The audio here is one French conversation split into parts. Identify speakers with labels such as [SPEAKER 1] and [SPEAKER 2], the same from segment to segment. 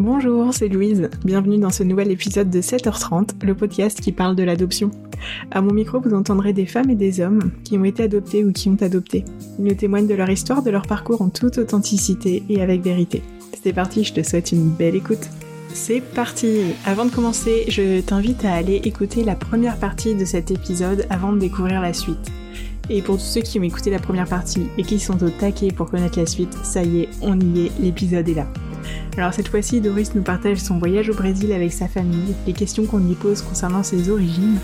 [SPEAKER 1] Bonjour, c'est Louise. Bienvenue dans ce nouvel épisode de 7h30, le podcast qui parle de l'adoption. À mon micro, vous entendrez des femmes et des hommes qui ont été adoptés ou qui ont adopté. Ils nous témoignent de leur histoire, de leur parcours en toute authenticité et avec vérité. C'est parti, je te souhaite une belle écoute. C'est parti Avant de commencer, je t'invite à aller écouter la première partie de cet épisode avant de découvrir la suite. Et pour tous ceux qui ont écouté la première partie et qui sont au taquet pour connaître la suite, ça y est, on y est, l'épisode est là. Alors cette fois-ci, Doris nous partage son voyage au Brésil avec sa famille, les questions qu'on lui pose concernant ses origines,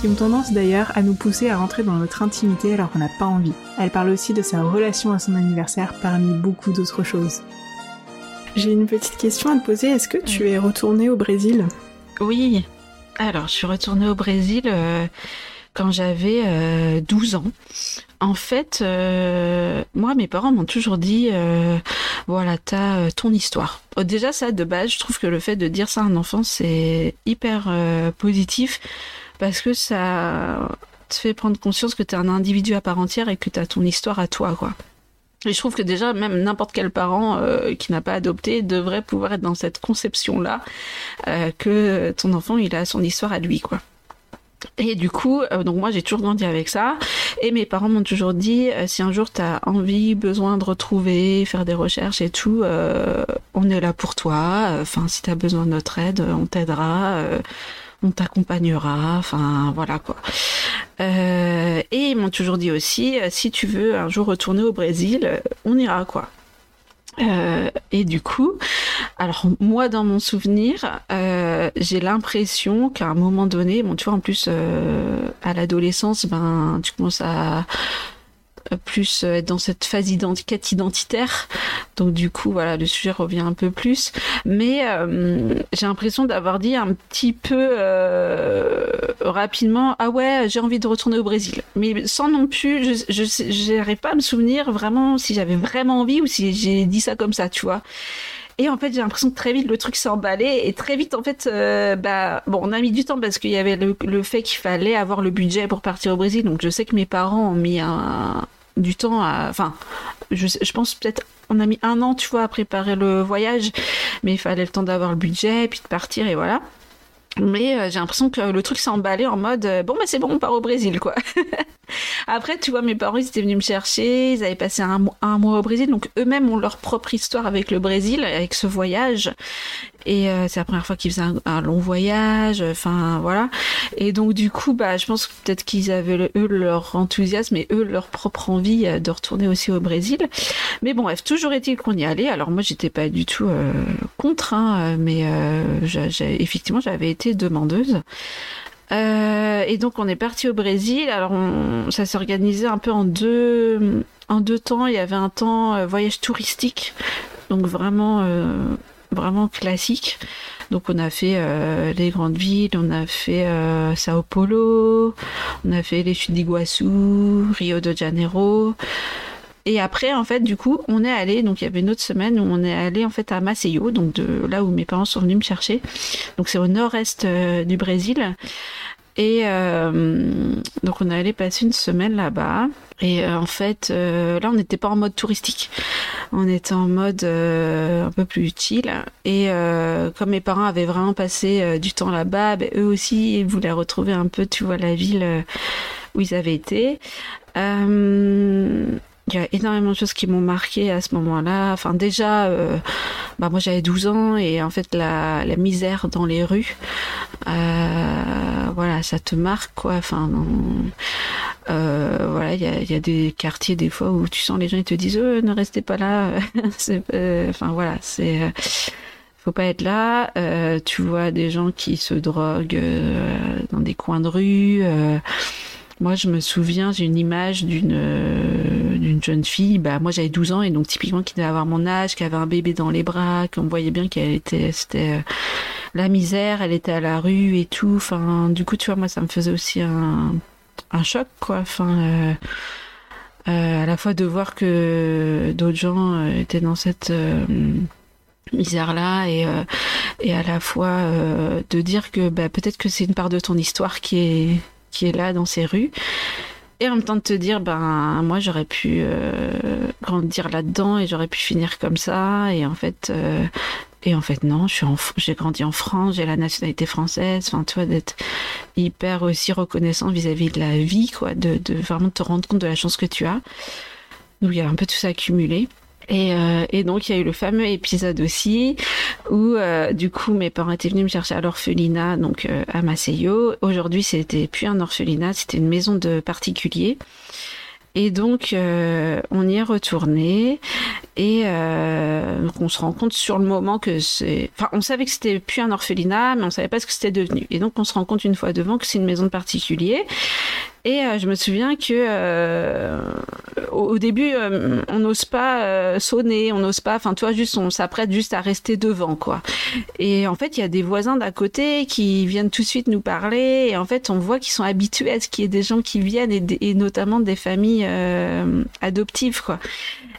[SPEAKER 1] qui ont tendance d'ailleurs à nous pousser à rentrer dans notre intimité alors qu'on n'a pas envie. Elle parle aussi de sa relation à son anniversaire parmi beaucoup d'autres choses. J'ai une petite question à te poser, est-ce que tu es retournée au Brésil?
[SPEAKER 2] Oui, alors je suis retournée au Brésil euh, quand j'avais 12 euh, ans. En fait, euh, moi, mes parents m'ont toujours dit, voilà, t'as ton histoire. Oh, déjà, ça, de base, je trouve que le fait de dire ça à un enfant, c'est hyper positif parce que ça te fait prendre conscience que t'es un individu à part entière et que t'as ton histoire à toi, quoi. Et je trouve que déjà, même n'importe quel parent euh, qui n'a pas adopté devrait pouvoir être dans cette conception-là euh, que ton enfant, il a son histoire à lui, quoi. Et du coup, euh, donc moi j'ai toujours grandi avec ça. Et mes parents m'ont toujours dit, si un jour tu as envie, besoin de retrouver, faire des recherches et tout, on est là pour toi. Enfin, si tu as besoin de notre aide, on t'aidera on t'accompagnera, enfin voilà quoi. Euh, et ils m'ont toujours dit aussi, euh, si tu veux un jour retourner au Brésil, euh, on ira quoi. Et du coup, alors moi dans mon souvenir, j'ai l'impression qu'à un moment donné, bon tu vois en plus à l'adolescence, ben tu commences à plus euh, être dans cette phase quête identitaire. Donc du coup, voilà, le sujet revient un peu plus. Mais euh, j'ai l'impression d'avoir dit un petit peu euh, rapidement, ah ouais, j'ai envie de retourner au Brésil. Mais sans non plus, je n'arrive pas à me souvenir vraiment si j'avais vraiment envie ou si j'ai dit ça comme ça, tu vois. Et en fait, j'ai l'impression que très vite le truc s'est emballé et très vite en fait, bah bon, on a mis du temps parce qu'il y avait le, le fait qu'il fallait avoir le budget pour partir au Brésil. Donc je sais que mes parents ont mis un, du temps à. Enfin, je, pense peut-être. On a mis un an, tu vois, à préparer le voyage, mais il fallait le temps d'avoir le budget, puis de partir, et voilà. Mais euh, j'ai l'impression que le truc s'est emballé en mode euh, bon bah c'est bon on part au Brésil quoi. Après tu vois mes parents ils étaient venus me chercher, ils avaient passé un mois au Brésil donc eux-mêmes ont leur propre histoire avec le Brésil avec ce voyage et euh, c'est la première fois qu'ils faisaient un, long voyage enfin voilà et donc du coup bah je pense peut-être qu'ils avaient eux leur enthousiasme et eux leur propre envie de retourner aussi au Brésil. Mais bon bref toujours est-il qu'on y allait alors moi j'étais pas du tout contre hein, mais effectivement j'avais été demandeuse. Euh, et donc on est parti au Brésil. Alors ça s'est organisé un peu en deux, en deux temps. Il y avait un temps euh, voyage touristique, donc vraiment, euh, vraiment classique. Donc on a fait les grandes villes, on a fait Sao Paulo, on a fait les chutes d'Iguassou, Rio de Janeiro. Et après, en fait, du coup, on est allé, donc il y avait une autre semaine où on est allé en fait à Maceió, donc de là où mes parents sont venus me chercher. Donc c'est au nord-est euh, du Brésil. Et euh, donc on est allé passer une semaine là-bas. Et euh, en fait, là on n'était pas en mode touristique. On était en mode un peu plus utile. Et comme mes parents avaient vraiment passé du temps là-bas, ben, eux aussi ils voulaient retrouver un peu, tu vois, la ville où ils avaient été. Il y a énormément de choses qui m'ont marqué à ce moment-là. Enfin, déjà, euh, bah moi j'avais 12 ans et en fait la, misère dans les rues, euh, voilà, ça te marque quoi. Enfin, euh, voilà, il y a, des quartiers des fois où tu sens les gens ils te disent euh, ne restez pas là. Enfin voilà, c'est faut pas être là. tu vois des gens qui se droguent dans des coins de rue. Moi, je me souviens, j'ai une image d'une d'une jeune fille. Bah, moi, j'avais 12 ans et donc typiquement qui devait avoir mon âge, qui avait un bébé dans les bras, qu'on voyait bien qu'elle était, c'était euh, la misère. Elle était à la rue et tout. Enfin, du coup, tu vois, moi, ça me faisait aussi un choc, quoi. Enfin. Euh, euh à la fois de voir que d'autres gens étaient dans cette misère là et et à la fois de dire que bah, peut-être que c'est une part de ton histoire qui est qui est là dans ces rues. Et en même temps de te dire, ben moi j'aurais pu euh, grandir là-dedans et j'aurais pu finir comme ça. Et en fait, euh, Et en fait, non, j'ai grandi en France, j'ai la nationalité française. Enfin, tu vois, d'être hyper aussi reconnaissant vis-à-vis de la vie, quoi, de, de, vraiment te rendre compte de la chance que tu as. Donc, il y a un peu tout ça accumulé. Et, euh, et, donc il y a eu le fameux épisode aussi où euh, du coup mes parents étaient venus me chercher à l'orphelinat donc euh, à Maceió. Aujourd'hui c'était plus un orphelinat, c'était une maison de particuliers. Et donc, euh, on y est retourné et euh, on se rend compte sur le moment que c'est. Enfin, on savait que c'était plus un orphelinat, mais on savait pas ce que c'était devenu. Et donc, on se rend compte une fois devant que c'est une maison de particulier. Et euh, je me souviens que euh, au, début, euh, on n'ose pas sonner, on n'ose pas. Enfin, toi, juste, on s'apprête juste à rester devant, quoi. Et en fait, il y a des voisins d'à côté qui viennent tout de suite nous parler. Et en fait, on voit qu'ils sont habitués à ce qu'il y ait des gens qui viennent et, notamment des familles adoptives, quoi.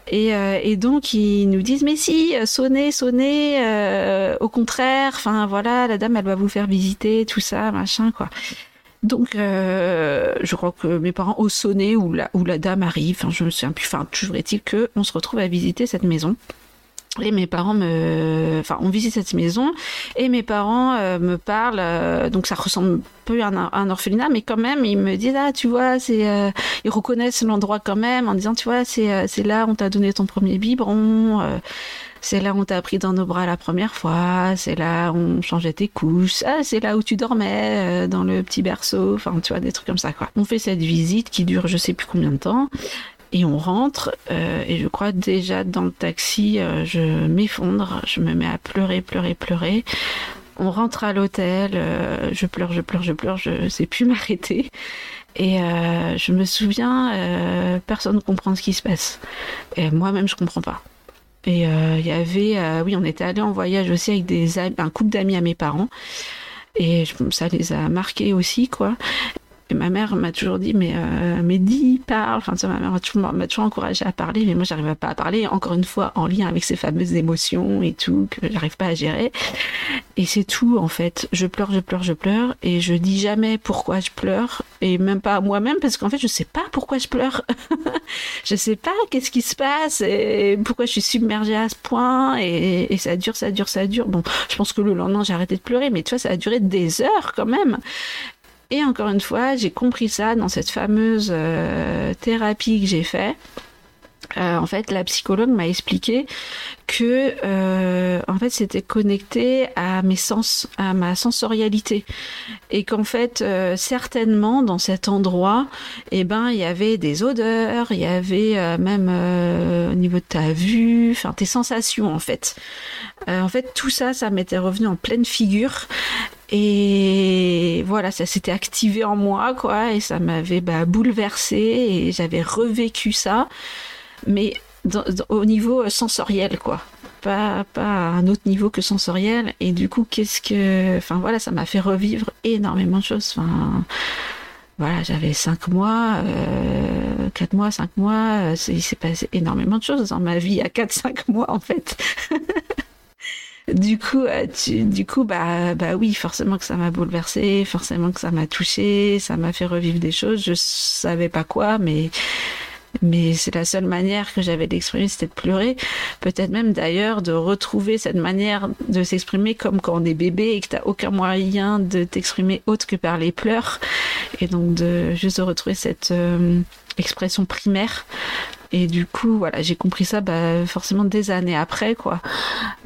[SPEAKER 2] Et, et, donc ils nous disent mais si sonnez sonnez au contraire enfin voilà la dame elle va vous faire visiter tout ça machin quoi donc, euh, je crois que mes parents ont sonné ou la, ou la dame arrive. Enfin, je me souviens plus. Enfin, toujours est-il qu'on se retrouve à visiter cette maison. Et mes parents me, enfin, on visite cette maison et mes parents euh, me parlent. Euh, donc ça ressemble peu à un, orphelinat, mais quand même, ils me disent ah, tu vois, c'est, ils reconnaissent l'endroit quand même en disant tu vois, c'est, c'est là où on t'a donné ton premier biberon. C'est là où on t'a pris dans nos bras la première fois, c'est là où on changeait tes couches, ah, c'est là où tu dormais dans le petit berceau, enfin tu vois des trucs comme ça. On fait cette visite qui dure je sais plus combien de temps et on rentre, euh, et je crois déjà dans le taxi, euh, je m'effondre, je me mets à pleurer, pleurer, pleurer. On rentre à l'hôtel, euh, je pleure, je pleure, je pleure, je sais plus m'arrêter. Et je me souviens, personne ne comprend ce qui se passe. Et moi-même, je comprends pas. Et il y avait, oui, on était allé en voyage aussi avec des un couple d'amis à mes parents. Et ça les a marqués aussi, quoi. Et ma mère m'a toujours dit, mais, euh, mais dis, parle. Enfin, ma mère m'a toujours, toujours, encouragé à parler, mais moi, j'arrivais pas à parler. Encore une fois, en lien avec ces fameuses émotions et tout, que j'arrive pas à gérer. Et c'est tout, en fait. Je pleure, je pleure, je pleure. Et je dis jamais pourquoi je pleure. Et même pas à moi-même, parce qu'en fait, je sais pas pourquoi je pleure. je sais pas qu'est-ce qui se passe et pourquoi je suis submergée à ce point. Et, et ça dure, ça dure, ça dure. Bon, je pense que le lendemain, j'ai arrêté de pleurer, mais tu vois, ça a duré des heures quand même. Et encore une fois, j'ai compris ça dans cette fameuse euh, thérapie que j'ai fait. Euh, en fait, la psychologue m'a expliqué que, euh, en fait, c'était connecté à mes sens, à ma sensorialité, et qu'en fait, certainement dans cet endroit, eh ben, il y avait des odeurs, il y avait même au niveau de ta vue, enfin tes sensations, en fait. en fait, tout ça, ça m'était revenu en pleine figure, et voilà, ça s'était activé en moi, quoi, et ça m'avait bah, bouleversé et j'avais revécu ça, mais au niveau sensoriel, quoi. Pas, pas à un autre niveau que sensoriel. Et du coup, qu'est-ce que. Enfin voilà, ça m'a fait revivre énormément de choses. Enfin voilà, j'avais cinq mois, euh, quatre mois, cinq mois, il s'est passé énormément de choses dans ma vie à quatre, cinq mois en fait. du coup, euh, du coup, bah, bah oui, forcément que ça m'a bouleversé, forcément que ça m'a touché, ça m'a fait revivre des choses. Je savais pas quoi, mais mais c'est la seule manière que j'avais d'exprimer, c'était de pleurer. Peut-être même d'ailleurs de retrouver cette manière de s'exprimer comme quand on est bébé et que t'as aucun moyen de t'exprimer autre que par les pleurs. Et donc de juste de retrouver cette euh, expression primaire et du coup, voilà, j'ai compris ça bah, forcément des années après, quoi.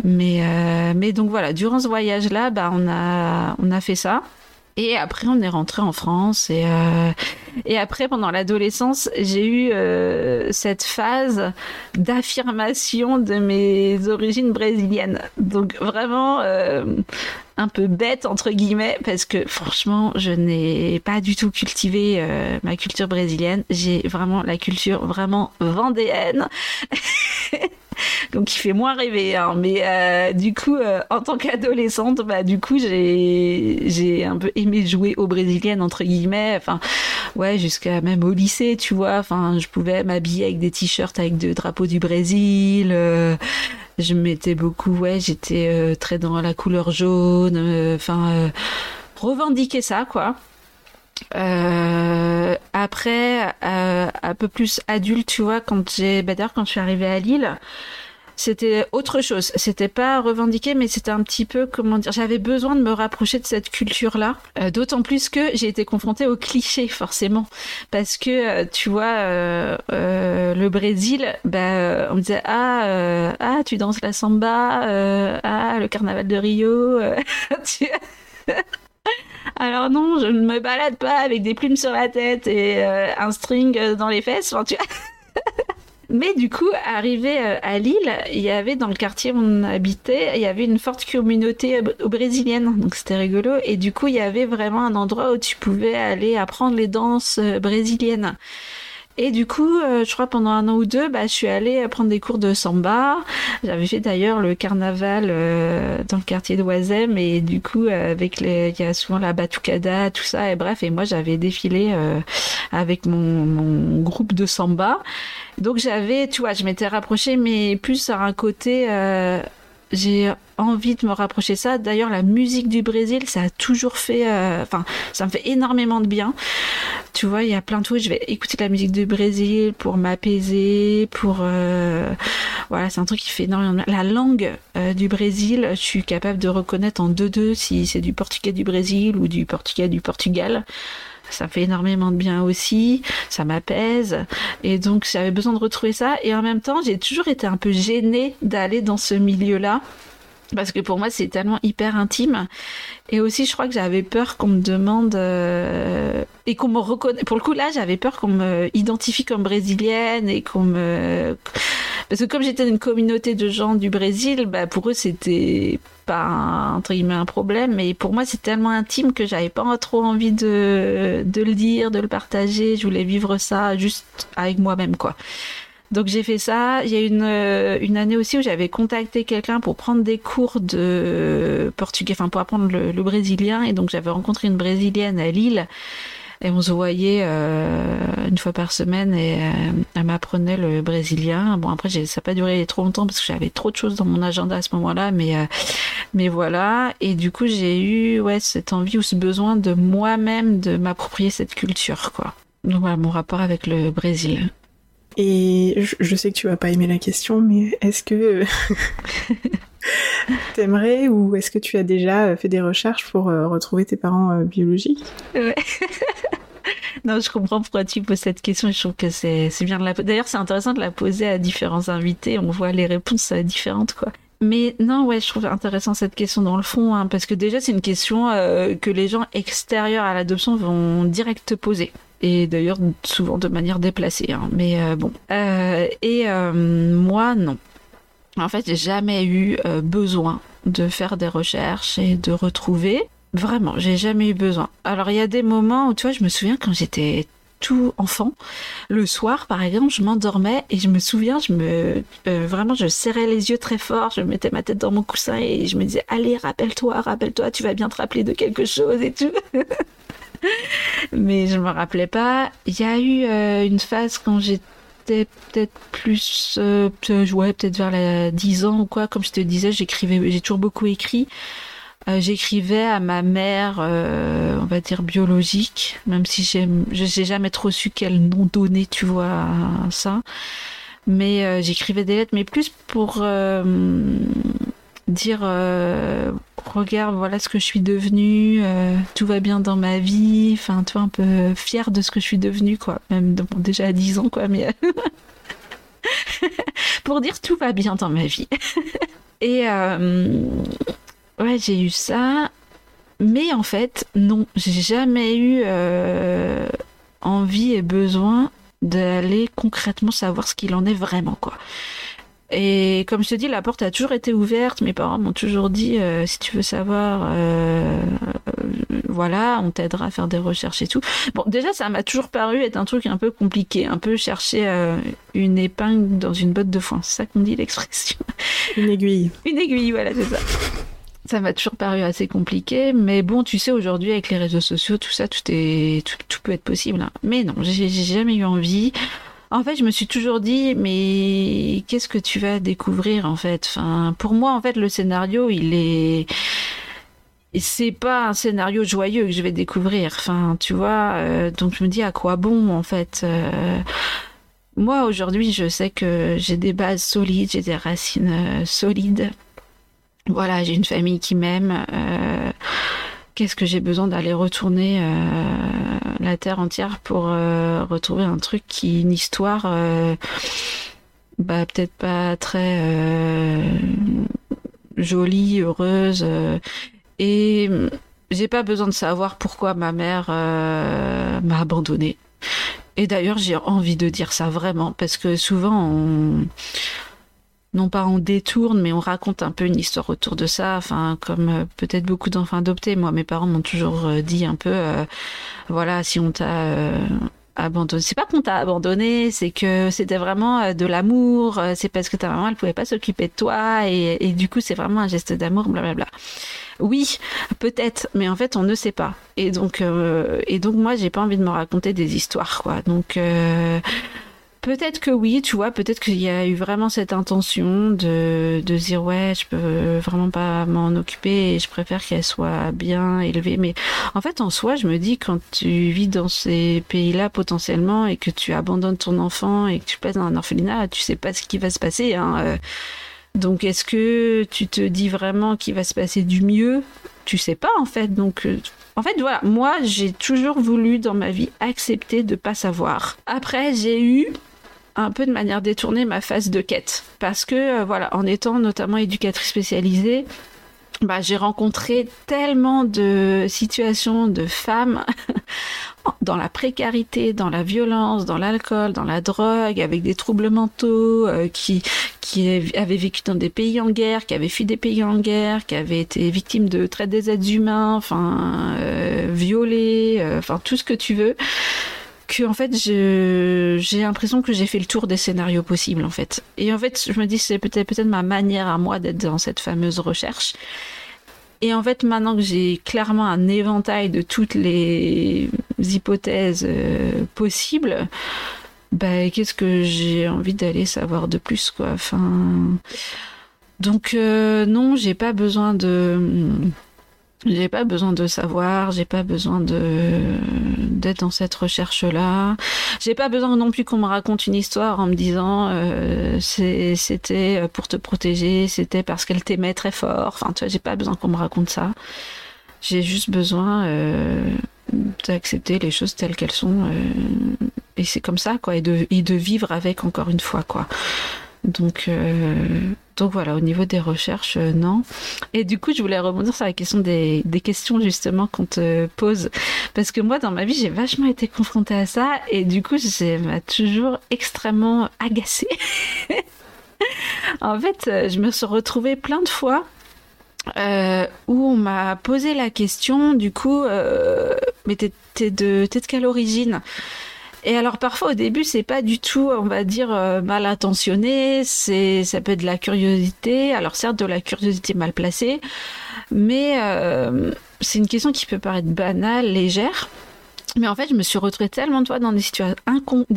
[SPEAKER 2] Mais, euh, mais donc voilà, durant ce voyage-là, bah, on, a, on a fait ça. Et après, on est rentré en France. Et, euh, et après, pendant l'adolescence, j'ai eu euh, cette phase d'affirmation de mes origines brésiliennes. Donc vraiment, euh, un peu bête entre guillemets parce que franchement je n'ai pas du tout cultivé ma culture brésilienne j'ai vraiment la culture vraiment vendéenne donc qui fait moins rêver hein. mais euh, du coup euh, en tant qu'adolescente bah du coup j'ai j'ai un peu aimé jouer aux brésiliennes entre guillemets enfin ouais jusqu'à même au lycée tu vois enfin je pouvais m'habiller avec des t-shirts avec deux drapeaux du Brésil je mettais beaucoup, ouais, j'étais euh, très dans la couleur jaune, euh, enfin, euh, revendiquer ça, quoi. Après, un peu plus adulte, tu vois, quand j'ai, bah, d'ailleurs, quand je suis arrivée à Lille, c'était autre chose. C'était pas revendiqué, mais c'était un petit peu, comment dire, j'avais besoin de me rapprocher de cette culture-là. Euh, d'autant plus que j'ai été confrontée aux clichés, forcément. Parce que, euh, tu vois, euh, le Brésil, bah, on me disait, ah, ah, tu danses la samba, ah, le carnaval de Rio. Alors non, je ne me balade pas avec des plumes sur la tête et un string dans les fesses. Tu Mais du coup, arrivé euh, à Lille, il y avait dans le quartier où on habitait, il y avait une forte communauté euh, brésilienne, donc c'était rigolo. Et du coup, il y avait vraiment un endroit où tu pouvais aller apprendre les danses euh, brésiliennes. Et du coup, euh, je crois pendant un an ou deux, bah, je suis allée prendre des cours de samba. J'avais fait d'ailleurs le carnaval euh, dans le quartier d'Oisem et du coup, euh, avec les, il y a souvent la batucada, tout ça. Et bref, et moi j'avais défilé avec mon, mon, groupe de samba. Donc j'avais, tu vois, je m'étais rapprochée, mais plus à un côté j'ai envie de me rapprocher ça. D'ailleurs, la musique du Brésil, ça a toujours fait, euh, enfin, ça me fait énormément de bien. Tu vois, il y a plein de trucs. Je vais écouter la musique du Brésil pour m'apaiser, pour, euh, voilà, c'est un truc qui fait énormément. La langue euh, du Brésil, je suis capable de reconnaître en deux deux si c'est du portugais du Brésil ou du portugais du Portugal ça fait énormément de bien aussi, ça m'apaise. Et donc j'avais besoin de retrouver ça. Et en même temps, j'ai toujours été un peu gênée d'aller dans ce milieu-là. Parce que pour moi, c'est tellement hyper intime. Et aussi, je crois que j'avais peur qu'on me demande euh, et qu'on me reconnaisse. Pour le coup, là, j'avais peur qu'on me identifie comme brésilienne et qu'on me parce que comme j'étais dans une communauté de gens du Brésil, bah pour eux c'était pas entre guillemets un problème, mais pour moi c'est tellement intime que j'avais pas trop envie de, de le dire, de le partager. Je voulais vivre ça juste avec moi-même quoi. Donc j'ai fait ça. Il y a une, une année aussi où j'avais contacté quelqu'un pour prendre des cours de portugais, enfin pour apprendre le, le brésilien. Et donc j'avais rencontré une brésilienne à Lille et on se voyait euh, une fois par semaine et euh, elle m'apprenait le brésilien. Bon après ça n'a pas duré trop longtemps parce que j'avais trop de choses dans mon agenda à ce moment-là, mais euh, mais voilà. Et du coup j'ai eu ouais cette envie ou ce besoin de moi-même de m'approprier cette culture quoi. Donc voilà mon rapport avec le Brésil.
[SPEAKER 1] Et je, je sais que tu vas pas aimer la question, mais est-ce que T'aimerais ou est-ce que tu as déjà fait des recherches pour euh, retrouver tes parents euh, biologiques?
[SPEAKER 2] Ouais. Non, je comprends pourquoi tu poses cette question et je trouve que c'est bien de la D'ailleurs, c'est intéressant de la poser à différents invités. On voit les réponses euh, différentes, quoi. Mais non, ouais, je trouve intéressant cette question dans le fond, hein, parce que déjà, c'est une question que les gens extérieurs à l'adoption vont direct poser et d'ailleurs souvent de manière déplacée. Hein. Mais bon. Euh, et moi, non. En fait, j'ai jamais eu euh, besoin de faire des recherches et de retrouver. Vraiment, j'ai jamais eu besoin. Alors, il y a des moments où, tu vois, je me souviens quand j'étais tout enfant, le soir, par exemple, je m'endormais et je me souviens, je me, euh, vraiment, je serrais les yeux très fort, je mettais ma tête dans mon coussin et je me disais, allez, rappelle-toi, rappelle-toi, tu vas bien te rappeler de quelque chose et tout. Mais je me rappelais pas. Il y a eu euh, une phase quand j'étais peut-être plus, euh, ouais, peut-être vers les 10 ans ou quoi. Comme je te disais, j'écrivais, j'ai toujours beaucoup écrit. Euh, j'écrivais à ma mère, euh, on va dire biologique, même si j'ai, jamais trop su quel nom donner, tu vois, ça. Mais j'écrivais des lettres, mais plus pour dire euh, regarde voilà ce que je suis devenue euh, tout va bien dans ma vie. Enfin tu vois un peu fière de ce que je suis devenue quoi. Même déjà à 10 ans quoi mais pour dire tout va bien dans ma vie. Et euh, ouais j'ai eu ça. Mais en fait non j'ai jamais eu envie et besoin d'aller concrètement savoir ce qu'il en est vraiment quoi et comme je te dis, la porte a toujours été ouverte. Mes parents m'ont toujours dit, euh, si tu veux savoir, euh, voilà, on t'aidera à faire des recherches et tout. Bon, déjà, ça m'a toujours paru être un truc un peu compliqué, un peu chercher euh, une épingle dans une botte de foin. C'est ça qu'on dit l'expression.
[SPEAKER 1] Une aiguille.
[SPEAKER 2] Une aiguille, voilà, c'est ça. Ça m'a toujours paru assez compliqué, mais bon, tu sais, aujourd'hui, avec les réseaux sociaux, tout ça, tout, est, tout, tout peut être possible. Hein. Mais non, j'ai jamais eu envie. En fait, je me suis toujours dit, mais qu'est-ce que tu vas découvrir en fait? Pour moi, en fait, le scénario, il est c'est pas un scénario joyeux que je vais découvrir. Tu vois, euh, donc je me dis à quoi bon en fait? Euh, moi aujourd'hui, je sais que j'ai des bases solides, j'ai des racines solides. Voilà, j'ai une famille qui m'aime. Qu'est-ce que j'ai besoin d'aller retourner la terre entière pour retrouver un truc qui, une histoire, bah peut-être pas très jolie, heureuse. et j'ai pas besoin de savoir pourquoi ma mère euh, m'a abandonnée. Et d'ailleurs, j'ai envie de dire ça vraiment parce que souvent non pas on détourne, mais on raconte un peu une histoire autour de ça. Enfin, comme euh, peut-être beaucoup d'enfants adoptés. Moi, mes parents m'ont toujours euh, dit un peu, voilà, si on t'a abandonné. C'est pas qu'on t'a abandonné, c'est que c'était vraiment euh, de l'amour. Euh, c'est parce que ta maman elle pouvait pas s'occuper de toi et, et du coup c'est vraiment un geste d'amour, blablabla. Oui, peut-être, mais en fait on ne sait pas. Et donc euh, et donc moi j'ai pas envie de me raconter des histoires quoi. Donc euh, Peut-être que oui, tu vois, peut-être qu'il y a eu vraiment cette intention de, de dire ouais, je peux vraiment pas m'en occuper et je préfère qu'elle soit bien élevée. Mais en fait, en soi, je me dis quand tu vis dans ces pays-là potentiellement et que tu abandonnes ton enfant et que tu passes dans un orphelinat, tu sais pas ce qui va se passer. Hein. Euh. Donc, est-ce que tu te dis vraiment qu'il va se passer du mieux? Tu sais pas en fait. Donc, euh, en fait, voilà, moi, j'ai toujours voulu dans ma vie accepter de pas savoir. Après, j'ai eu un peu de manière détournée ma phase de quête. Parce que, euh, voilà, en étant notamment éducatrice spécialisée, bah, j'ai rencontré tellement de situations de femmes dans la précarité, dans la violence, dans l'alcool, dans la drogue, avec des troubles mentaux, euh, qui qui avaient vécu dans des pays en guerre, qui avaient fui des pays en guerre, qui avaient été victimes de traite des êtres humains, enfin euh, violées, enfin tout ce que tu veux que en fait j'ai l'impression que j'ai fait le tour des scénarios possibles en fait. Et en fait je me dis c'est peut-être peut-être ma manière à moi d'être dans cette fameuse recherche. Et en fait maintenant que j'ai clairement un éventail de toutes les hypothèses euh, possibles, bah qu'est-ce que j'ai envie d'aller savoir de plus quoi? Enfin donc euh, non j'ai pas besoin de j'ai pas besoin de savoir, j'ai pas besoin de d'être dans cette recherche-là. J'ai pas besoin non plus qu'on me raconte une histoire en me disant euh, c'était pour te protéger, c'était parce qu'elle t'aimait très fort. Enfin, tu vois, j'ai pas besoin qu'on me raconte ça. J'ai juste besoin euh, d'accepter les choses telles qu'elles sont euh, et c'est comme ça quoi et de et de vivre avec encore une fois quoi. Donc, euh, donc voilà, au niveau des recherches, euh, non. Et du coup, je voulais rebondir sur la question des, questions justement qu'on te pose. Parce que moi, dans ma vie, j'ai vachement été confrontée à ça. Et du coup, m'a toujours extrêmement agacée. en fait, je me suis retrouvée plein de fois euh, où on m'a posé la question, du coup, euh, mais t'es de, de quelle origine? Et alors parfois au début c'est pas du tout, on va dire euh, mal intentionné, c'est ça peut être de la curiosité. Alors certes de la curiosité mal placée, mais euh, c'est une question qui peut paraître banale, légère. Mais en fait, je me suis retrouvée tellement de fois dans des,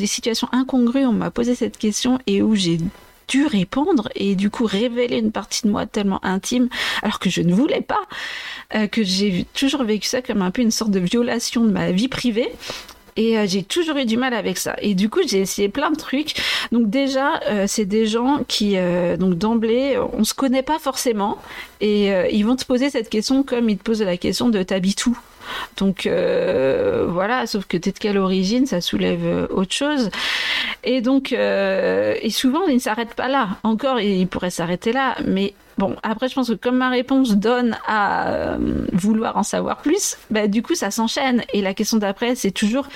[SPEAKER 2] situations incongrues. On m'a posé cette question et où j'ai dû répondre et du coup révéler une partie de moi tellement intime alors que je ne voulais pas euh, que j'ai toujours vécu ça comme un peu une sorte de violation de ma vie privée et euh, j'ai toujours eu du mal avec ça. Et du coup, j'ai essayé plein de trucs. Donc déjà, euh, c'est des gens qui, euh, donc d'emblée, on se connaît pas forcément, et ils vont te poser cette question comme ils te posent la question de t'habites où. Donc voilà, sauf que t'es de quelle origine, ça soulève autre chose. Et donc, et souvent, ils ne s'arrêtent pas là. Encore, ils pourraient s'arrêter là, mais Bon, après, je pense que comme ma réponse donne à euh, vouloir en savoir plus, bah, du coup, ça s'enchaîne. Et la question d'après, c'est toujours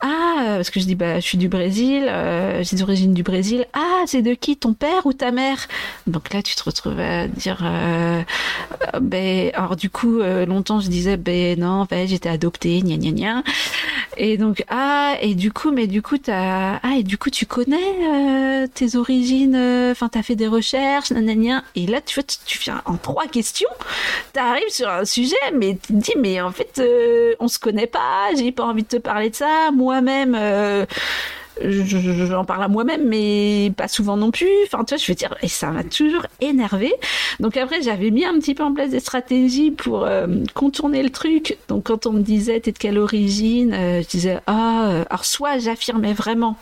[SPEAKER 2] Ah, euh, parce que je dis, bah, je suis du Brésil, euh, j'ai d'origine du Brésil. Ah, c'est de qui Ton père ou ta mère? Donc là, tu te retrouves à dire ben, alors, du coup, longtemps, je disais Ben non, ben, j'étais adoptée, gna gna gna. Et donc, ah, et du coup, mais du coup, t'as, ah, et du coup, tu connais tes origines, enfin, t'as fait des recherches, gna gna. Et là, tu vois, tu viens en trois questions, tu arrives sur un sujet, mais tu te dis, mais en fait, euh, on se connaît pas, j'ai pas envie de te parler de ça, moi-même. Euh, j'en parle à moi-même, mais pas souvent non plus. Enfin, tu vois, je veux dire, et ça m'a toujours énervé. Donc après, j'avais mis un petit peu en place des stratégies pour euh, contourner le truc. Donc quand on me disait, t'es de quelle origine euh, Je disais, ah, alors soit j'affirmais vraiment,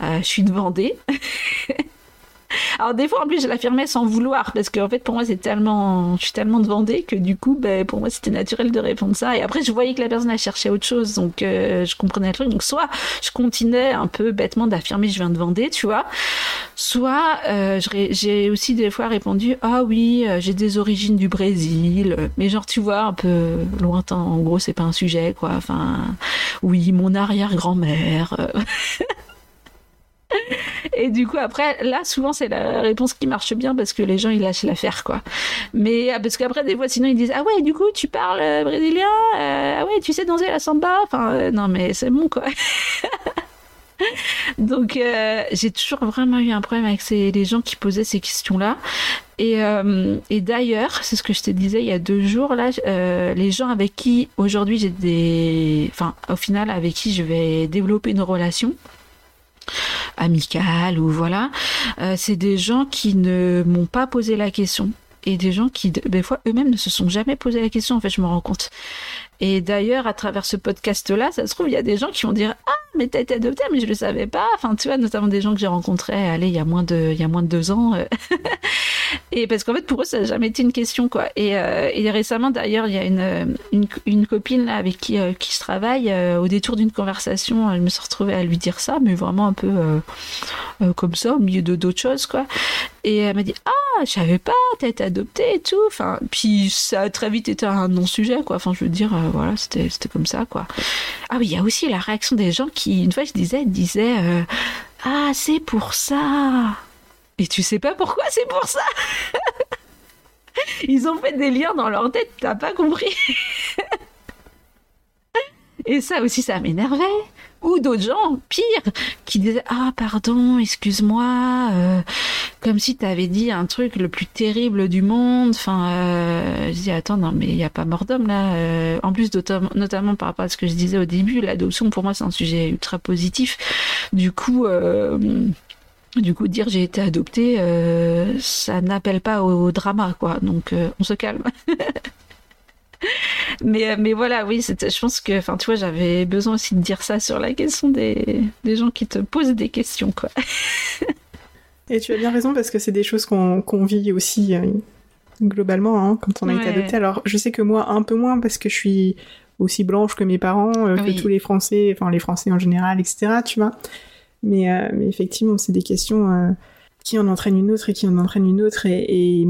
[SPEAKER 2] je suis de Vendée. Alors des fois en plus je l'affirmais sans vouloir parce qu'en fait pour moi c'est tellement, je suis tellement de que du coup ben, pour moi c'était naturel de répondre ça. Et après je voyais que la personne a cherché autre chose donc euh, je comprenais le truc. Donc soit je continuais un peu bêtement d'affirmer je viens de Vendée tu vois, soit euh, j'ai aussi des fois répondu ah oui euh, j'ai des origines du Brésil mais genre tu vois un peu lointain. En gros c'est pas un sujet quoi. Enfin oui mon arrière grand-mère Et du coup, après, là, souvent, c'est la réponse qui marche bien parce que les gens, ils lâchent l'affaire, quoi. Mais ah, parce qu'aprre des fois, sinon, ils disent Ah ouais, du coup, tu parles euh, brésilien euh, Ah ouais, tu sais danser la samba? Enfin, euh, non, mais c'est bon, quoi. Donc, j'ai toujours vraiment eu un problème avec ces, les gens qui posaient ces questions-là. Et, et d'ailleurs, c'est ce que je te disais il y a deux jours, là, les gens avec qui aujourd'hui j'ai des. Enfin, au final, avec qui je vais développer une relation amicale ou voilà, euh, c'est des gens qui ne m'ont pas posé la question et des gens qui des fois eux-mêmes ne se sont jamais posé la question en fait je me rends compte. Et d'ailleurs à travers ce podcast là ça se trouve il y a des gens qui vont dire ah mais t'as été adopté mais je le savais pas enfin tu vois notamment des gens que j'ai rencontrés allez il y a moins de il y a moins de deux ans euh. et parce qu'en fait pour eux ça n'a jamais été une question quoi. Et, euh, et récemment d'ailleurs il y a une, une, copine avec qui qui je travaille au détour d'une conversation elle me suis retrouvée à lui dire ça mais vraiment un peu comme ça au milieu de d'autres choses quoi. Et elle m'a dit ah je savais pas t'as été adopté et tout enfin puis ça a très vite été un non sujet quoi. Enfin je veux dire euh, voilà c'était comme ça quoi. Ah oui il y a aussi la réaction des gens qui une fois je disais disaient euh, ah c'est pour ça et tu sais pas pourquoi c'est pour ça ils ont fait des liens dans leur tête t'as pas compris et ça aussi ça m'énervait ou d'autres gens, pire, qui disaient Ah, pardon, excuse-moi, euh, comme si tu avais dit un truc le plus terrible du monde. Enfin, euh, je dis Attends, non, mais il n'y a pas mort d'homme là. Euh, en plus, notamment par rapport à ce que je disais au début, l'adoption pour moi c'est un sujet ultra positif. Du coup, du coup, dire j'ai été adopté, ça n'appelle pas au drama, quoi. Donc, on se calme. mais, euh, mais voilà, oui, je pense que, enfin, tu vois, j'avais besoin aussi de dire ça sur la question des, des gens qui te posent des questions, quoi.
[SPEAKER 1] Et tu as bien raison parce que c'est des choses qu'on vit aussi euh, globalement hein, quand on a été adopté. Alors, je sais que moi, un peu moins parce que je suis aussi blanche que mes parents, euh, que tous les Français, enfin les Français en général, etc. Tu vois. Mais, mais effectivement, c'est des questions qui en entraîne une autre et qui en entraîne une autre et,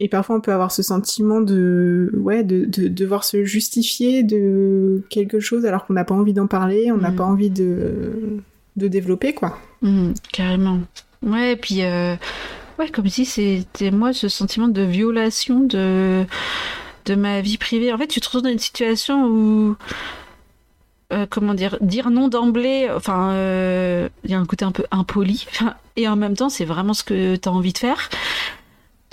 [SPEAKER 1] et, parfois on peut avoir ce sentiment de ouais de, de, devoir se justifier de quelque chose alors qu'on n'a pas envie d'en parler on n'a mm. pas envie de de développer quoi.
[SPEAKER 2] Mm, carrément. Ouais et puis euh, ouais comme si c'était moi ce sentiment de violation de de ma vie privée. En fait tu te retrouves dans une situation où euh, comment dire, dire non d'emblée, enfin, euh, il y a un côté un peu impoli, et en même temps, c'est vraiment ce que tu envie de faire.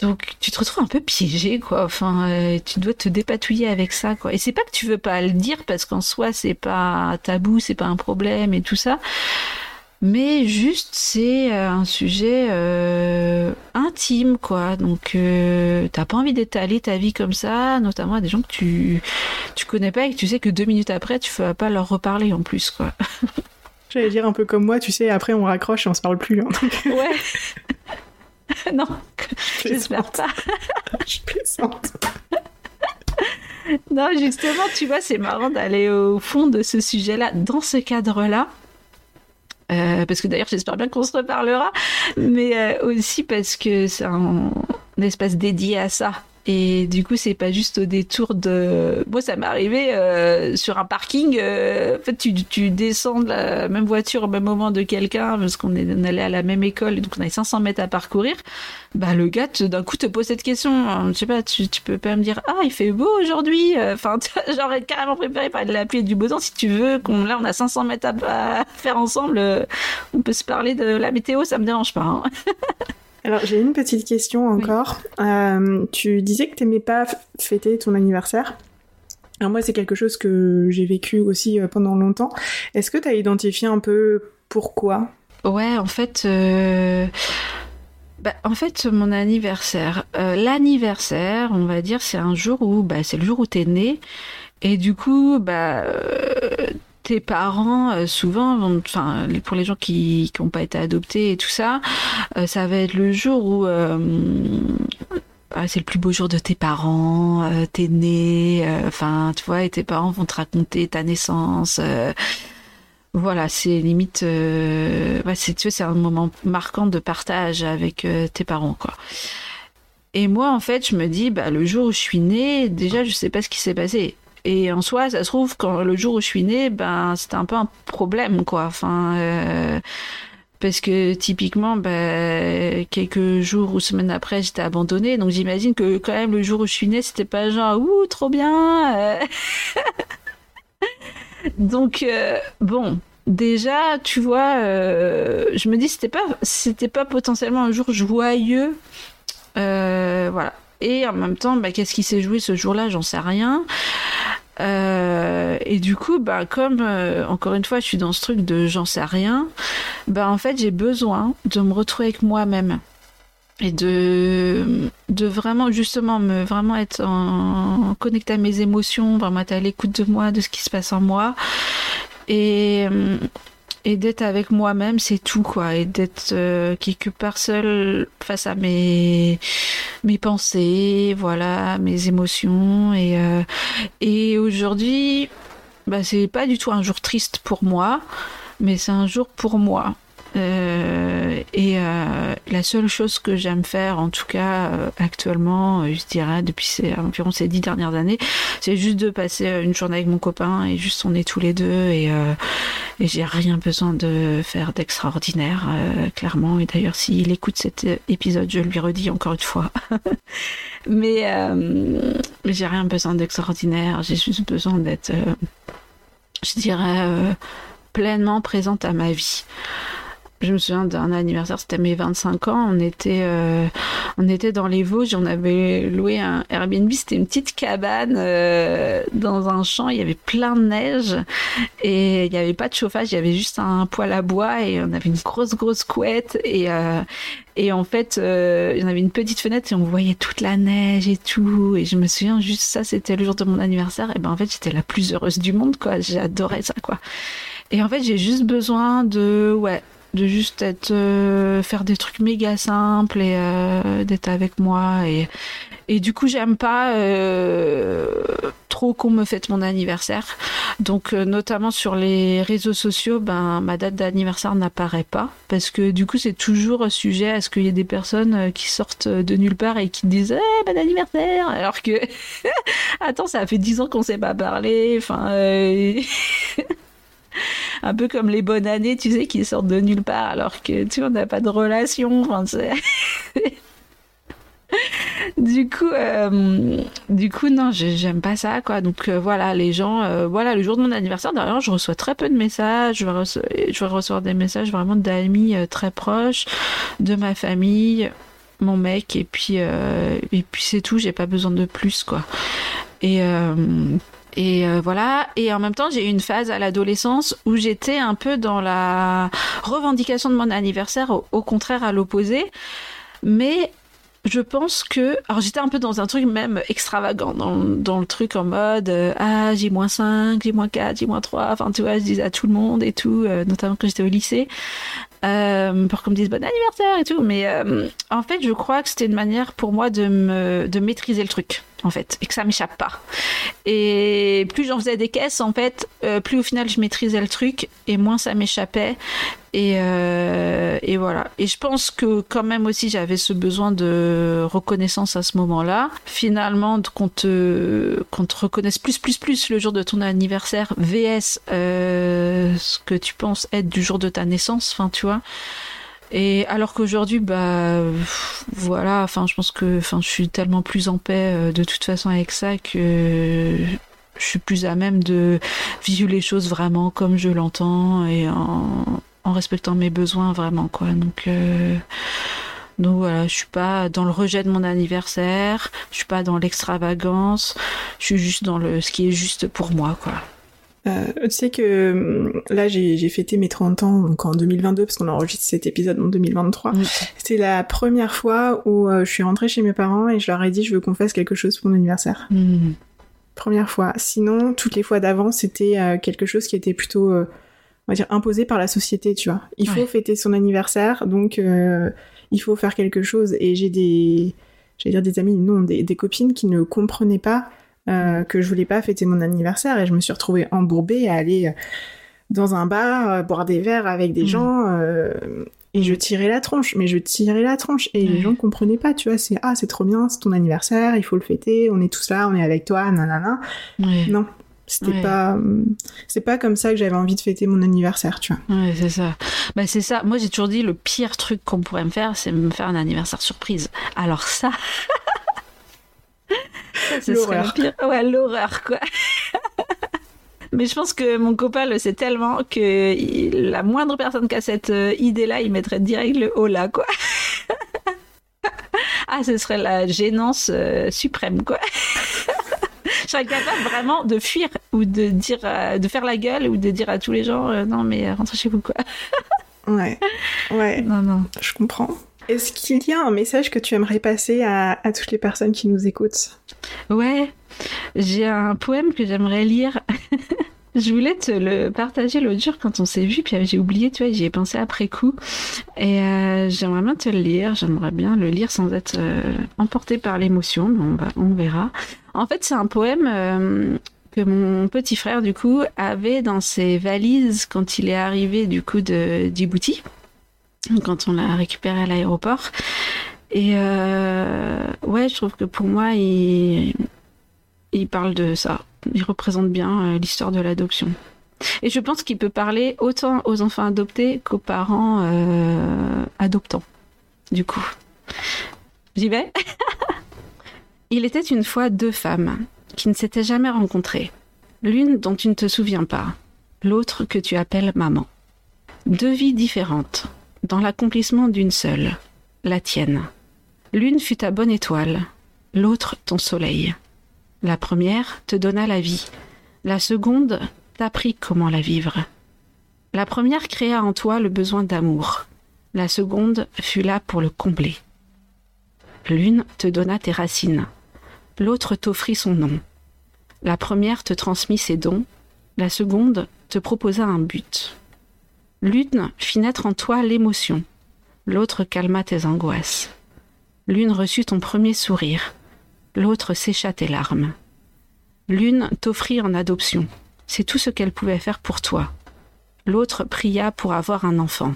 [SPEAKER 2] Donc, tu te retrouves un peu piégé, quoi. Enfin, euh, tu dois te dépatouiller avec ça, quoi. Et c'est pas que tu veux pas le dire parce qu'en soi, c'est pas tabou, c'est pas un problème et tout ça mais juste c'est euh, un sujet euh, intime quoi. Donc euh, t'as pas envie d'étaler ta vie comme ça notamment à des gens que tu tu connais pas et que tu sais que deux minutes après tu vas pas leur reparler en plus quoi.
[SPEAKER 1] J'allais dire un peu comme moi tu sais après on raccroche et on se parle plus hein,
[SPEAKER 2] ouais. Non j'espère pas. Je plaisante. Non justement tu vois c'est marrant d'aller au fond de ce sujet là dans ce cadre là euh, parce que d'ailleurs j'espère bien qu'on se reparlera, mais euh, aussi parce que c'est un, un espace dédié à ça et du coup, c'est pas juste au détour de. Moi, ça m'est arrivé euh, sur un parking. Euh, en fait, tu, tu descends de la même voiture au même moment de quelqu'un parce qu'on est on allait à la même école, donc on avait 500 mètres à parcourir. Bah, le gars, d'un coup, te pose cette question. Je sais pas, tu, tu peux pas me dire Ah, il fait beau aujourd'hui. Enfin, j'aurais carrément préféré parler de la pluie et du beau temps. Si tu veux, qu'on là, on a 500 mètres à, faire ensemble, on peut se parler de la météo, ça me dérange pas. Hein.
[SPEAKER 1] Alors j'ai une petite question encore. Euh, tu disais que t'aimais pas fêter ton anniversaire. Alors moi, c'est quelque chose que j'ai vécu aussi pendant longtemps. Est-ce que tu as identifié un peu pourquoi?
[SPEAKER 2] Ouais, en fait, bah, en fait, mon anniversaire, l'anniversaire, on va dire, c'est un jour où, bah, c'est le jour où t'es né, et du coup, bah tes parents, euh, souvent, pour les gens qui n'ont pas été adoptés et tout ça, euh, ça va être le jour où euh, ah, c'est le plus beau jour de tes parents, t'es né, enfin, tu vois, et tes parents vont te raconter ta naissance. voilà, c'est limite, c'est tu vois, c'est un moment marquant de partage avec tes parents, quoi. Et moi, en fait, je me dis, bah, le jour où je suis née, déjà, je sais pas ce qui s'est passé. Et en soi, ça se trouve, quand le jour où je suis née, ben, c'était un peu un problème, quoi. Euh, parce que typiquement, ben, quelques jours ou semaines après, j'étais abandonnée. Donc j'imagine que quand même, le jour où je suis née, c'était pas genre, ouh, trop bien. Euh. Donc, euh, bon. Déjà, tu vois, je me dis c'était pas c'était pas potentiellement un jour joyeux, voilà. Et en même temps, bah, qu'est-ce qui s'est joué ce jour-là? J'en sais rien. Euh, et du coup, bah, comme euh, encore une fois, je suis dans ce truc de j'en sais rien, bah, en fait, j'ai besoin de me retrouver avec moi-même et de, de vraiment, justement, me vraiment être en, connecté à mes émotions, vraiment être à l'écoute de moi, de ce qui se passe en moi. Et, et d'être avec moi-même, c'est tout quoi, et d'être euh, quelque part seul face à mes mes pensées, voilà, mes émotions et euh, et aujourd'hui, bah c'est pas du tout un jour triste pour moi, mais c'est un jour pour moi. Euh, et euh, la seule chose que j'aime faire, en tout cas euh, actuellement, je dirais depuis environ ces dix dernières années, c'est juste de passer une journée avec mon copain et juste on est tous les deux et, et j'ai rien besoin de faire d'extraordinaire, clairement. Et d'ailleurs, s'il écoute cet épisode, je lui redis encore une fois. mais j'ai rien besoin d'extraordinaire, j'ai juste besoin d'être, je dirais, pleinement présente à ma vie je me souviens d'un anniversaire, c'était mes 25 ans, on était, euh, on était dans les Vosges, on avait loué un Airbnb, c'était une petite cabane euh, dans un champ, il y avait plein de neige et il n'y avait pas de chauffage, il y avait juste un poêle à bois et on avait une grosse grosse couette et euh, et en fait, y en avait une petite fenêtre et on voyait toute la neige et tout. Et je me souviens juste ça, c'était le jour de mon anniversaire. Et ben en fait, j'étais la plus heureuse du monde, quoi. J'adorais ça, quoi. Et en fait, j'ai juste besoin de, ouais, de juste être euh, faire des trucs méga simples et euh, d'être avec moi et et du coup j'aime pas euh, trop qu'on me fête mon anniversaire. Donc notamment sur les réseaux sociaux ben ma date d'anniversaire n'apparaît pas parce que du coup c'est toujours sujet à ce qu'il y ait des personnes qui sortent de nulle part et qui disent eh, bon anniversaire! Alors que attends ça fait dix ans qu'on s'est pas parlé enfin un peu comme les bonnes années, tu sais, qui sortent de nulle part alors que tu vois, on n'a pas de relation. Enfin, du coup, euh, du coup, non, j'aime pas ça, quoi. Donc euh, voilà, les gens, euh, voilà, le jour de mon anniversaire, d'ailleurs, je reçois très peu de messages. Je vais, je vais recevoir des messages vraiment d'amis très proches, de ma famille, mon mec, et puis, et puis c'est tout. J'ai pas besoin de plus, quoi. Et et euh, voilà. Et en même temps, j'ai eu une phase à l'adolescence où j'étais un peu dans la revendication de mon anniversaire, au, contraire à l'opposé. Mais je pense que alors j'étais un peu dans un truc même extravagant dans, dans le truc en mode euh, ah j'ai moins 5 j'ai moins 4 j'ai moins 3 enfin tu vois je disais à tout le monde et tout euh, notamment quand j'étais au lycée euh, pour qu'on me dise bon anniversaire et tout mais en fait je crois que c'était une manière pour moi de me de maîtriser le truc en fait, et que ça m'échappe pas. Et plus j'en faisais des caisses, en fait, euh, plus au final je maîtrisais le truc, et moins ça m'échappait. Et, euh, et, voilà. Et je pense que quand même aussi j'avais ce besoin de reconnaissance à ce moment-là. Finalement, qu'on te, qu'on te reconnaisse plus, plus, plus le jour de ton anniversaire, VS, euh, ce que tu penses être du jour de ta naissance, enfin, tu vois. Et alors qu'aujourd'hui, bah voilà, enfin je pense que, enfin je suis tellement plus en paix euh, de toute façon avec ça que je suis plus à même de vivre les choses vraiment comme je l'entends et en, respectant mes besoins vraiment quoi. Donc euh, Donc voilà, je suis pas dans le rejet de mon anniversaire, je suis pas dans l'extravagance, je suis juste dans le ce qui est juste pour moi, quoi.
[SPEAKER 1] Euh, tu sais que hum, là, j'ai fêté mes 30 ans donc en 2022 parce qu'on enregistre cet épisode en 2023.
[SPEAKER 2] Mm.
[SPEAKER 1] C'était la première fois où euh, je suis rentrée chez mes parents et je leur ai dit je veux qu'on fasse quelque chose pour mon anniversaire.
[SPEAKER 2] Mm.
[SPEAKER 1] Première fois. Sinon, toutes les fois d'avant, c'était euh, quelque chose qui était plutôt, on va dire, imposé par la société, tu vois. Il faut fêter son anniversaire, donc euh, il faut faire quelque chose. Et j'ai des, j'allais dire des amis, non, des, des copines qui ne comprenaient pas euh, que je voulais pas fêter mon anniversaire et je me suis retrouvée embourbée à aller euh, dans un bar, boire des verres avec des
[SPEAKER 2] Mhm.
[SPEAKER 1] gens. euh, et je tirais la tronche, mais je tirais la tronche. Et les gens comprenaient pas, tu vois. C'est, ah, c'est trop bien, c'est ton anniversaire, il faut le fêter, on est tous là, on est avec toi, nanana. Non, c'était
[SPEAKER 2] Ouais.
[SPEAKER 1] pas, c'est pas comme ça que j'avais envie de fêter mon anniversaire, tu vois.
[SPEAKER 2] Ouais, c'est ça. Bah, c'est ça. Moi, j'ai toujours dit le pire truc qu'on pourrait me faire, c'est me faire un anniversaire surprise. Alors ça. ça ce serait le pire. Ouais, l'horreur, quoi. Mais je pense que mon copain le sait tellement que il- la moindre personne qui a cette euh, idée-là, il mettrait direct le haut là, quoi. ah, ce serait la gênance euh, suprême, quoi. Je serais capable vraiment de fuir ou de dire, euh, de faire la gueule ou de dire à tous les gens, euh, non mais euh, rentrez chez vous, quoi.
[SPEAKER 1] Ouais, ouais,
[SPEAKER 2] Non, non.
[SPEAKER 1] je comprends. Est-ce qu'il y a un message que tu aimerais passer à, à toutes les personnes qui nous écoutent?
[SPEAKER 2] Ouais, j'ai un poème que j'aimerais lire. Je voulais te le partager l'autre jour quand on s'est vu, puis j'ai oublié, tu vois, j'y ai pensé après coup. Et euh, j'aimerais bien te le lire, j'aimerais bien le lire sans être euh, emporté par l'émotion, mais on, verra. En fait, c'est un poème euh, que mon petit frère, du coup, avait dans ses valises quand il est arrivé, du coup, de Djibouti, quand on l'a récupéré à l'aéroport. Et euh, ouais, je trouve que pour moi, il parle de ça. Il représente bien euh, l'histoire de l'adoption. Et je pense qu'il peut parler autant aux enfants adoptés qu'aux parents euh, adoptants, du coup. J'y vais? Il était une fois deux femmes qui ne s'étaient jamais rencontrées. L'une dont tu ne te souviens pas, l'autre que tu appelles maman. Deux vies différentes, dans l'accomplissement d'une seule, la tienne. L'une fut ta bonne étoile, l'autre ton soleil. La première te donna la vie, la seconde t'apprit comment la vivre. La première créa en toi le besoin d'amour, la seconde fut là pour le combler. L'une te donna tes racines, l'autre t'offrit son nom. La première te transmit ses dons, la seconde te proposa un but. L'une fit naître en toi l'émotion, l'autre calma tes angoisses. L'une reçut ton premier sourire, l'autre sécha tes larmes. L'une t'offrit en adoption, c'est tout ce qu'elle pouvait faire pour toi. L'autre pria pour avoir un enfant,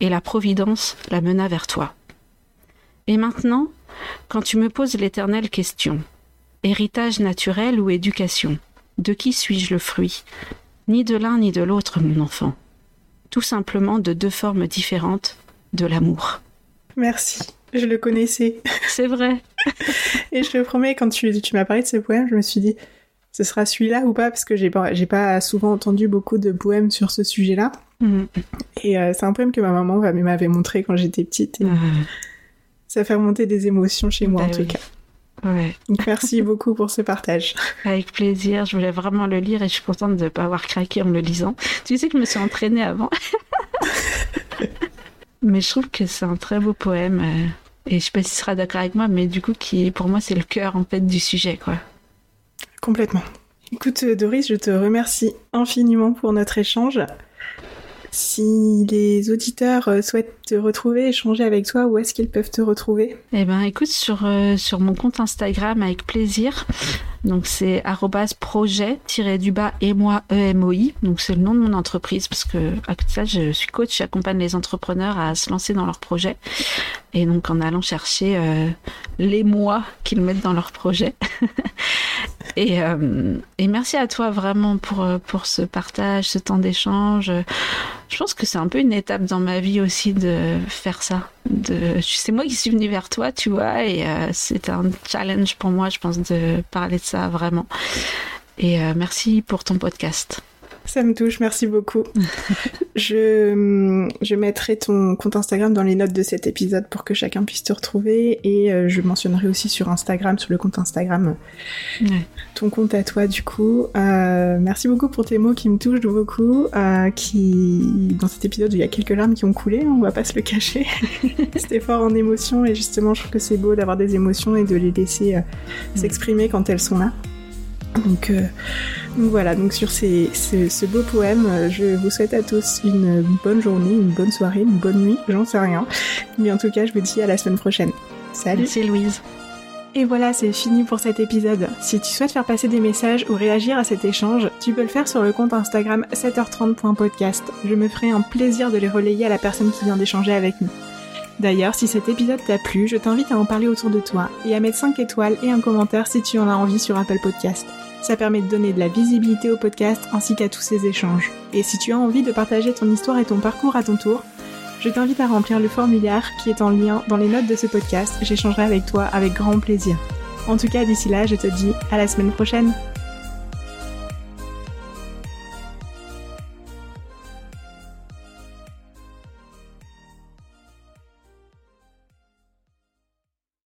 [SPEAKER 2] et la Providence la mena vers toi. Et maintenant, quand tu me poses l'éternelle question, héritage naturel ou éducation, de qui suis-je le fruit? Ni de l'un ni de l'autre, mon enfant. Tout simplement de deux formes différentes de l'amour.
[SPEAKER 1] Merci. Je le connaissais.
[SPEAKER 2] C'est vrai.
[SPEAKER 1] Et je te promets, quand tu, tu m'as parlé de ce poème, je me suis dit, ce sera celui-là ou pas Parce que j'ai pas, pas souvent entendu beaucoup de poèmes sur ce sujet-là.
[SPEAKER 2] Mm.
[SPEAKER 1] Et euh, c'est un poème que ma maman m'avait montré quand j'étais petite. Et
[SPEAKER 2] Euh,
[SPEAKER 1] ça fait remonter des émotions chez moi,
[SPEAKER 2] bah
[SPEAKER 1] en tout
[SPEAKER 2] oui.
[SPEAKER 1] cas.
[SPEAKER 2] ouais.
[SPEAKER 1] Donc merci beaucoup pour ce partage.
[SPEAKER 2] Avec plaisir, je voulais vraiment le lire et je suis contente de ne pas avoir craqué en le lisant. Tu sais que je me suis entraînée avant. mais je trouve que c'est un très beau poème. euh, Et je sais pas si tu seras d'accord avec moi, mais du coup, qui pour moi, c'est le cœur en fait du sujet, quoi.
[SPEAKER 1] Complètement. Écoute, euh, Doris, je te remercie infiniment pour notre échange. Si les auditeurs euh, souhaitent te retrouver, échanger avec toi, où est-ce qu'ils peuvent te retrouver?
[SPEAKER 2] Eh ben, écoute, sur, euh, sur mon compte Instagram, avec plaisir. Donc, c'est projet-du-bas et moi EMOI. Donc, c'est le nom de mon entreprise parce que, à côté de ça, je suis coach, j'accompagne les entrepreneurs à se lancer dans leurs projets. Et donc, en allant chercher euh, les mois qu'ils mettent dans leurs projets. et, euh, et merci à toi vraiment pour, euh, pour ce partage, ce temps d'échange. Je pense que c'est un peu une étape dans ma vie aussi de faire ça. C'est moi qui suis venue vers toi, tu vois, et euh, c'est un challenge pour moi, je pense, de parler de ça vraiment. Et euh, merci pour ton podcast.
[SPEAKER 1] Ça me touche, merci beaucoup. je, je mettrai ton compte Instagram dans les notes de cet épisode pour que chacun puisse te retrouver et euh, je mentionnerai aussi sur Instagram, sur le compte Instagram, ton compte à toi du coup. Euh, merci beaucoup pour tes mots qui me touchent beaucoup, euh, qui dans cet épisode il y a quelques larmes qui ont coulé, on va pas se le cacher. C'était fort en émotion et justement je trouve que c'est beau d'avoir des émotions et de les laisser s'exprimer quand elles sont là. Donc, euh, donc, voilà, donc sur ces, ce, beau poème, euh, je vous souhaite à tous une bonne journée, une bonne soirée, une bonne nuit, j'en sais rien. Mais en tout cas, je vous dis à la semaine prochaine. Salut
[SPEAKER 2] C'est Louise.
[SPEAKER 1] Et voilà, c'est fini pour cet épisode. Si tu souhaites faire passer des messages ou réagir à cet échange, tu peux le faire sur le compte Instagram 7h30.podcast. Je me ferai un plaisir de les relayer à la personne qui vient d'échanger avec nous. D'ailleurs, si cet épisode t'a plu, je t'invite à en parler autour de toi et à mettre 5 étoiles et un commentaire si tu en as envie sur Apple Podcast. Ça permet de donner de la visibilité au podcast ainsi qu'à tous ces échanges. Et si tu as envie de partager ton histoire et ton parcours à ton tour, je t'invite à remplir le formulaire qui est en lien dans les notes de ce podcast. J'échangerai avec toi avec grand plaisir. En tout cas, d'ici là, je te dis à la semaine prochaine.